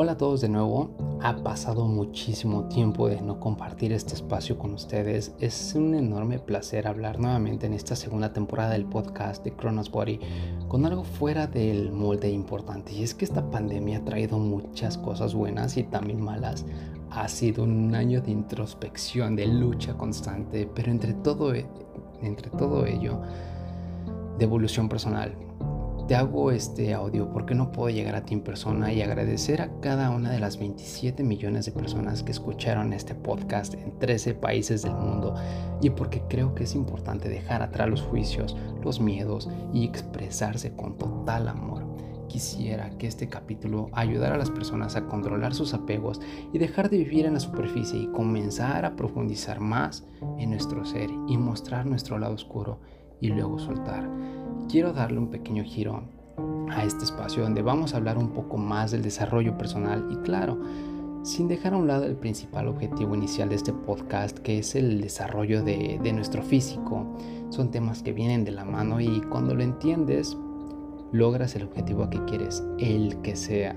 Hola a todos de nuevo. Ha pasado muchísimo tiempo de no compartir este espacio con ustedes. Es un enorme placer hablar nuevamente en esta segunda temporada del podcast de Chronos Body con algo fuera del molde importante. Y es que esta pandemia ha traído muchas cosas buenas y también malas. Ha sido un año de introspección, de lucha constante, pero entre todo, e, entre todo ello, de evolución personal te hago este audio porque no puedo llegar a ti en persona y agradecer a cada una de las 27 millones de personas que escucharon este podcast en 13 países del mundo y porque creo que es importante dejar atrás los juicios, los miedos y expresarse con total amor. Quisiera que este capítulo ayudara a las personas a controlar sus apegos y dejar de vivir en la superficie y comenzar a profundizar más en nuestro ser y mostrar nuestro lado oscuro y luego soltar quiero darle un pequeño giro a este espacio donde vamos a hablar un poco más del desarrollo personal y claro, sin dejar a un lado el principal objetivo inicial de este podcast que es el desarrollo de, nuestro físico. Son temas que vienen de la mano y cuando lo entiendes, logras el objetivo que quieres, el que sea.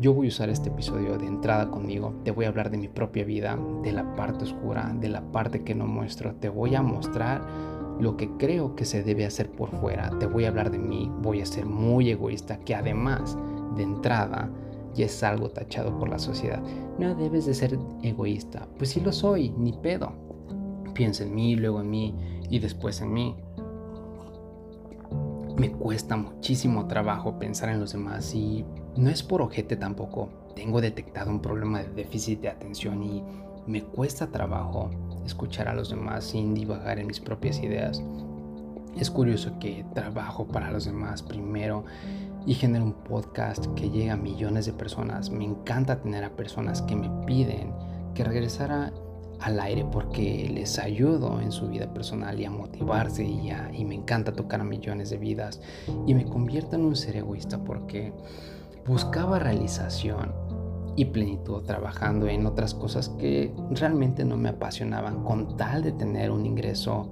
Yo voy a usar este episodio de entrada conmigo, te voy a hablar de mi propia vida, de la parte oscura, de la parte que no muestro, te voy a mostrar lo que creo que se debe hacer por fuera. Te voy a hablar de mí, voy a ser muy egoísta, que además de entrada ya es algo tachado por la sociedad. No debes de ser egoísta. Pues sí lo soy, ni pedo. Piensa en mí, luego en mí y después en mí. Me cuesta muchísimo trabajo pensar en los demás y no es por ojete tampoco. Tengo detectado un problema de déficit de atención y me cuesta trabajo escuchar a los demás sin divagar en mis propias ideas. Es curioso que trabajo para los demás primero y genero un podcast que llega a millones de personas. Me encanta tener a personas que me piden que regresara al aire porque les ayudo en su vida personal y a motivarse y, y me encanta tocar a millones de vidas y me convierto en un ser egoísta porque buscaba realización y plenitud trabajando en otras cosas que realmente no me apasionaban con tal de tener un ingreso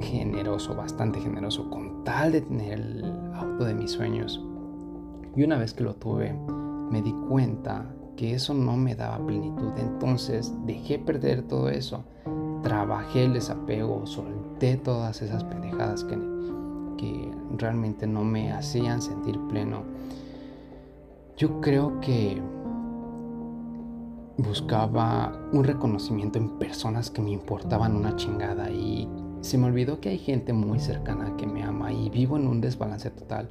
generoso, bastante generoso, con tal de tener el auto de mis sueños. Y una vez que lo tuve, me di cuenta que eso no me daba plenitud. Entonces dejé perder todo eso. Trabajé el desapego, solté todas esas pendejadas que, que realmente no me hacían sentir pleno. Yo creo que buscaba un reconocimiento en personas que me importaban una chingada y se me olvidó que hay gente muy cercana que me ama y vivo en un desbalance total.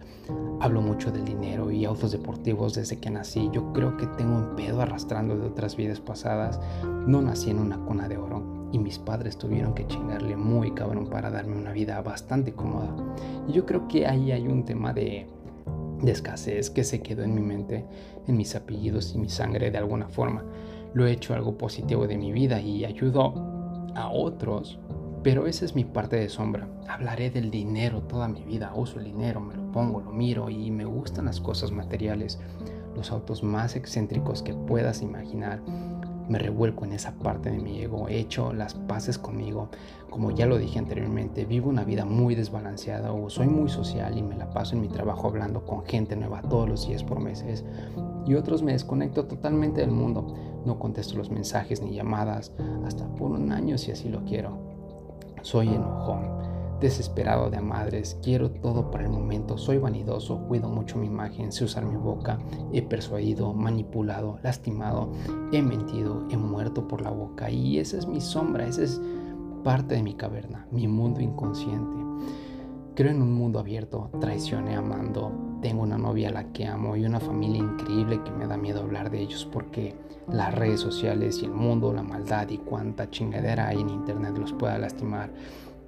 Hablo mucho del dinero y autos deportivos desde que nací. Yo creo que tengo un pedo arrastrando de otras vidas pasadas. No nací en una cuna de oro y mis padres tuvieron que chingarle muy cabrón para darme una vida bastante cómoda. Y yo creo que ahí hay un tema de, de escasez que se quedó en mi mente, en mis apellidos y mi sangre de alguna forma lo he hecho algo positivo de mi vida y ayudo a otros. Pero esa es mi parte de sombra. Hablaré del dinero toda mi vida. Uso el dinero, me lo pongo, lo miro y me gustan las cosas materiales. Los autos más excéntricos que puedas imaginar. Me revuelco en esa parte de mi ego. He hecho las paces conmigo. Como ya lo dije anteriormente, vivo una vida muy desbalanceada o soy muy social y me la paso en mi trabajo hablando con gente nueva todos los días por meses y otros me desconecto totalmente del mundo. No contesto los mensajes ni llamadas hasta por un año si así lo quiero. Soy enojón, desesperado de madres, quiero todo para el momento, soy vanidoso, cuido mucho mi imagen, sé usar mi boca, he persuadido, manipulado, lastimado, he mentido, he muerto por la boca y esa es mi sombra, esa es parte de mi caverna, mi mundo inconsciente. Creo en un mundo abierto, traicioné amando, tengo una novia a la que amo y una familia increíble que me da miedo hablar de ellos porque las redes sociales y el mundo, la maldad y cuánta chingadera hay en internet los pueda lastimar.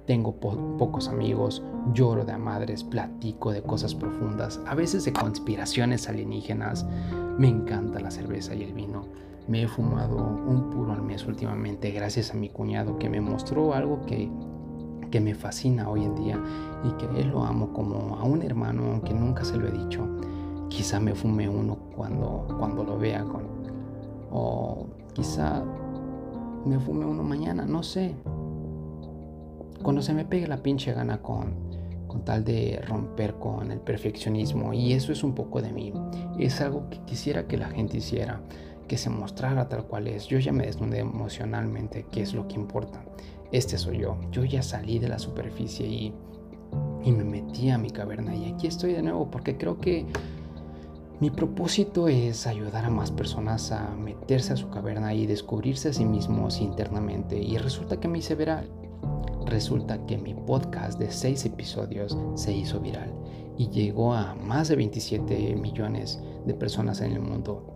Tengo pocos amigos, lloro de madres, platico de cosas profundas, a veces de conspiraciones alienígenas. Me encanta la cerveza y el vino. Me he fumado un puro al mes últimamente gracias a mi cuñado que me mostró algo que que me fascina hoy en día y que él lo amo como a un hermano, aunque nunca se lo he dicho. Quizá me fume uno cuando, cuando lo vea con... O quizá me fume uno mañana, no sé. Cuando se me pegue la pinche gana con, con tal de romper con el perfeccionismo y eso es un poco de mí. Es algo que quisiera que la gente hiciera, que se mostrara tal cual es. Yo ya me desnudé emocionalmente, que es lo que importa. Este soy yo. Yo ya salí de la superficie y, y me metí a mi caverna y aquí estoy de nuevo porque creo que mi propósito es ayudar a más personas a meterse a su caverna y descubrirse a sí mismos internamente. Y resulta que me hice viral. Resulta que mi podcast de 6 episodios se hizo viral y llegó a más de 27 millones de personas en el mundo.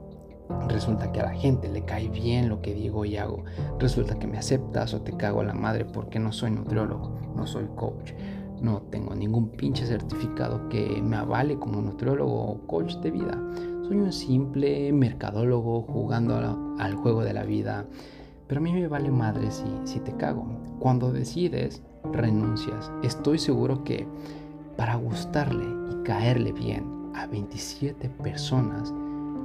Resulta que a la gente le cae bien lo que digo y hago. Resulta que me aceptas o te cago a la madre porque no soy nutriólogo, no soy coach no tengo ningún pinche certificado que me avale como nutriólogo o coach de vida. Soy un simple mercadólogo jugando al juego de la vida. Pero a mí me vale madre si, si te cago. Cuando decides, renuncias. Estoy seguro que para gustarle y caerle bien a 27 personas,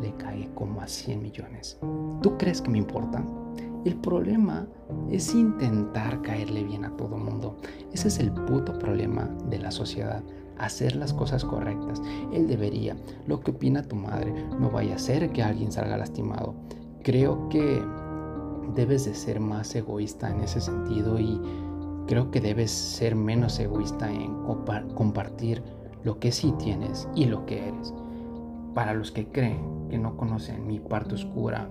le cae como a 100 millones. ¿Tú crees que me importa? El problema es intentar caerle bien a todo mundo. Ese es el puto problema de la sociedad. Hacer las cosas correctas. Él debería. Lo que opina tu madre. No vaya a ser que alguien salga lastimado. Creo que debes de ser más egoísta en ese sentido y creo que debes ser menos egoísta en compartir lo que sí tienes y lo que eres. Para los que creen que no conocen mi parte oscura,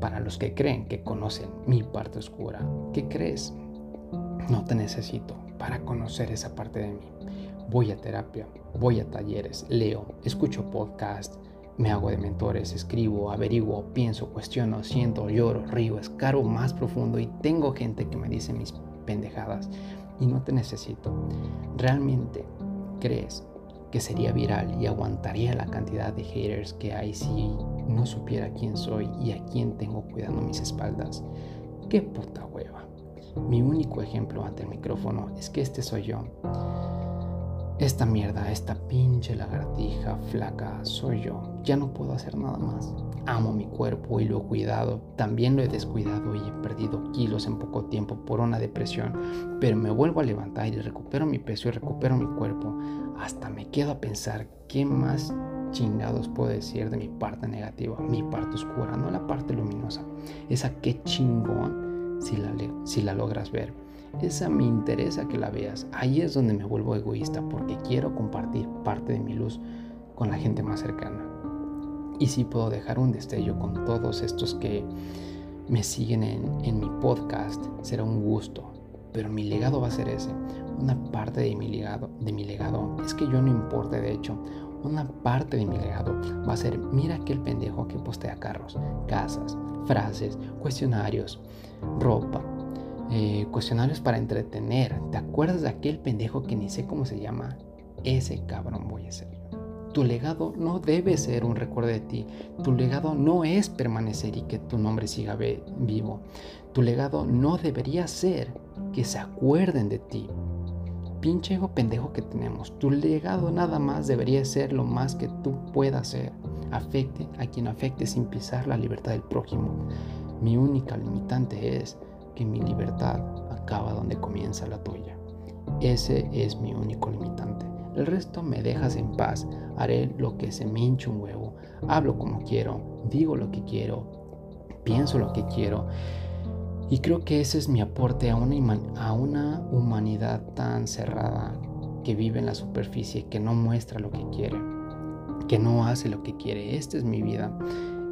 para los que creen que conocen mi parte oscura, ¿qué crees? No te necesito para conocer esa parte de mí. Voy a terapia, voy a talleres, leo, escucho podcasts, me hago de mentores, escribo, averiguo, pienso, cuestiono, siento, lloro, río, escaro más profundo y tengo gente que me dice mis pendejadas y no te necesito. ¿Realmente crees que sería viral y aguantaría la cantidad de haters que hay si no supiera quién soy y a quién tengo cuidando mis espaldas. Qué puta hueva. Mi único ejemplo ante el micrófono es que este soy yo. Esta mierda, esta pinche lagartija flaca, soy yo. Ya no puedo hacer nada más. Amo mi cuerpo y lo he cuidado. También lo he descuidado y he perdido kilos en poco tiempo por una depresión. Pero me vuelvo a levantar y recupero mi peso y recupero mi cuerpo. Hasta me quedo a pensar qué más chingados puedo decir de mi parte negativa, mi parte oscura, no la parte luminosa. Esa qué chingón si la, si la logras ver. Esa me interesa que la veas. Ahí es donde me vuelvo egoísta porque quiero compartir parte de mi luz con la gente más cercana. Y si puedo dejar un destello con todos estos que me siguen en, en mi podcast, será un gusto. Pero mi legado va a ser ese. Una parte de mi legado, de mi legado es que yo no importe, de hecho, una parte de mi legado va a ser, mira aquel pendejo que postea carros, casas, frases, cuestionarios, ropa, eh, cuestionarios para entretener. ¿Te acuerdas de aquel pendejo que ni sé cómo se llama? Ese cabrón voy a ser Tu legado no debe ser un recuerdo de ti. Tu legado no es permanecer y que tu nombre siga vivo. Tu legado no debería ser que se acuerden de ti. Pinche ego pendejo que tenemos. Tu legado nada más debería ser lo más que tú puedas ser. Afecte a quien afecte sin pisar la libertad del prójimo. Mi única limitante es que mi libertad acaba donde comienza la tuya. Ese es mi único limitante. El resto me dejas en paz. Haré lo que se me hinche un huevo. Hablo como quiero. Digo lo que quiero. Pienso lo que quiero. Y creo que ese es mi aporte a una, a una humanidad tan cerrada que vive en la superficie, que no muestra lo que quiere, que no hace lo que quiere. Esta es mi vida.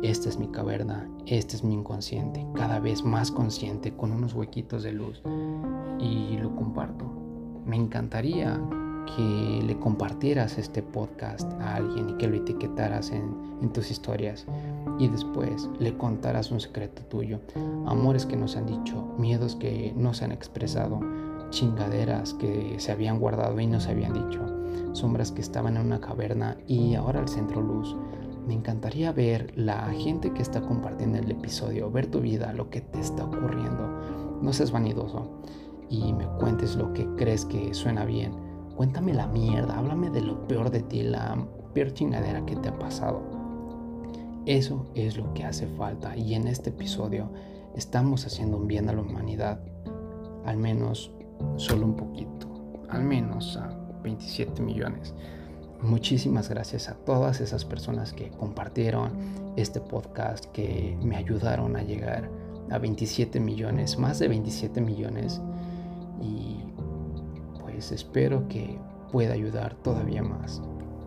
Esta es mi caverna, este es mi inconsciente, cada vez más consciente, con unos huequitos de luz. Y lo comparto. Me encantaría que le compartieras este podcast a alguien y que lo etiquetaras en, tus historias y después le contaras un secreto tuyo, amores que nos han dicho, miedos que no se han expresado, chingaderas que se habían guardado y no se habían dicho, sombras que estaban en una caverna y ahora al centro luz, me encantaría ver la gente que está compartiendo el episodio, ver tu vida, lo que te está ocurriendo. No seas vanidoso y me cuentes lo que crees que suena bien. Cuéntame la mierda, háblame de lo peor de ti, la peor chingadera que te ha pasado. Eso es lo que hace falta y en este episodio estamos haciendo un bien a la humanidad, al menos solo un poquito. al menos a 27 millones. Muchísimas gracias a todas esas personas que compartieron este podcast, que me ayudaron a llegar a 27 millones, más de 27 millones. Y pues espero que pueda ayudar todavía más.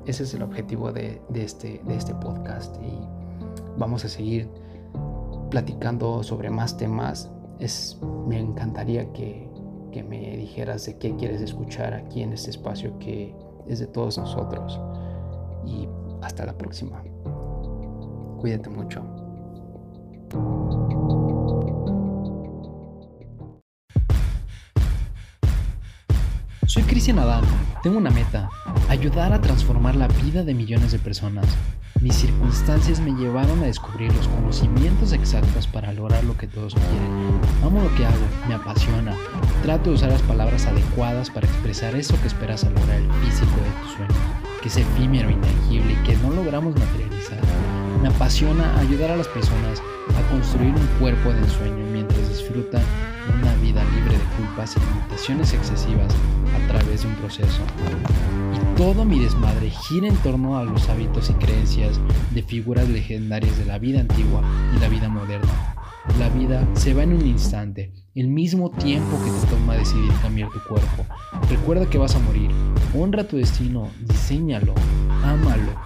Ese es el objetivo de, este, de este podcast y vamos a seguir platicando sobre más temas. Es, me encantaría que, que me dijeras de qué quieres escuchar aquí en este espacio que es de todos nosotros. Y hasta la próxima. Cuídate mucho. Soy Cristian Adán. Tengo una meta, ayudar a transformar la vida de millones de personas. Mis circunstancias me llevaron a descubrir los conocimientos exactos para lograr lo que todos quieren. Amo lo que hago, me apasiona. Trato de usar las palabras adecuadas para expresar eso que esperas a lograr el físico de tus sueños, que es efímero, intangible y que no logramos materializar. Me apasiona ayudar a las personas a construir un cuerpo de ensueño mientras disfrutan una vida libre de culpas y limitaciones excesivas a través de un proceso. Y todo mi desmadre gira en torno a los hábitos y creencias de figuras legendarias de la vida antigua y la vida moderna. La vida se va en un instante, el mismo tiempo que te toma decidir cambiar tu cuerpo. Recuerda que vas a morir. Honra tu destino, diseñalo, ámalo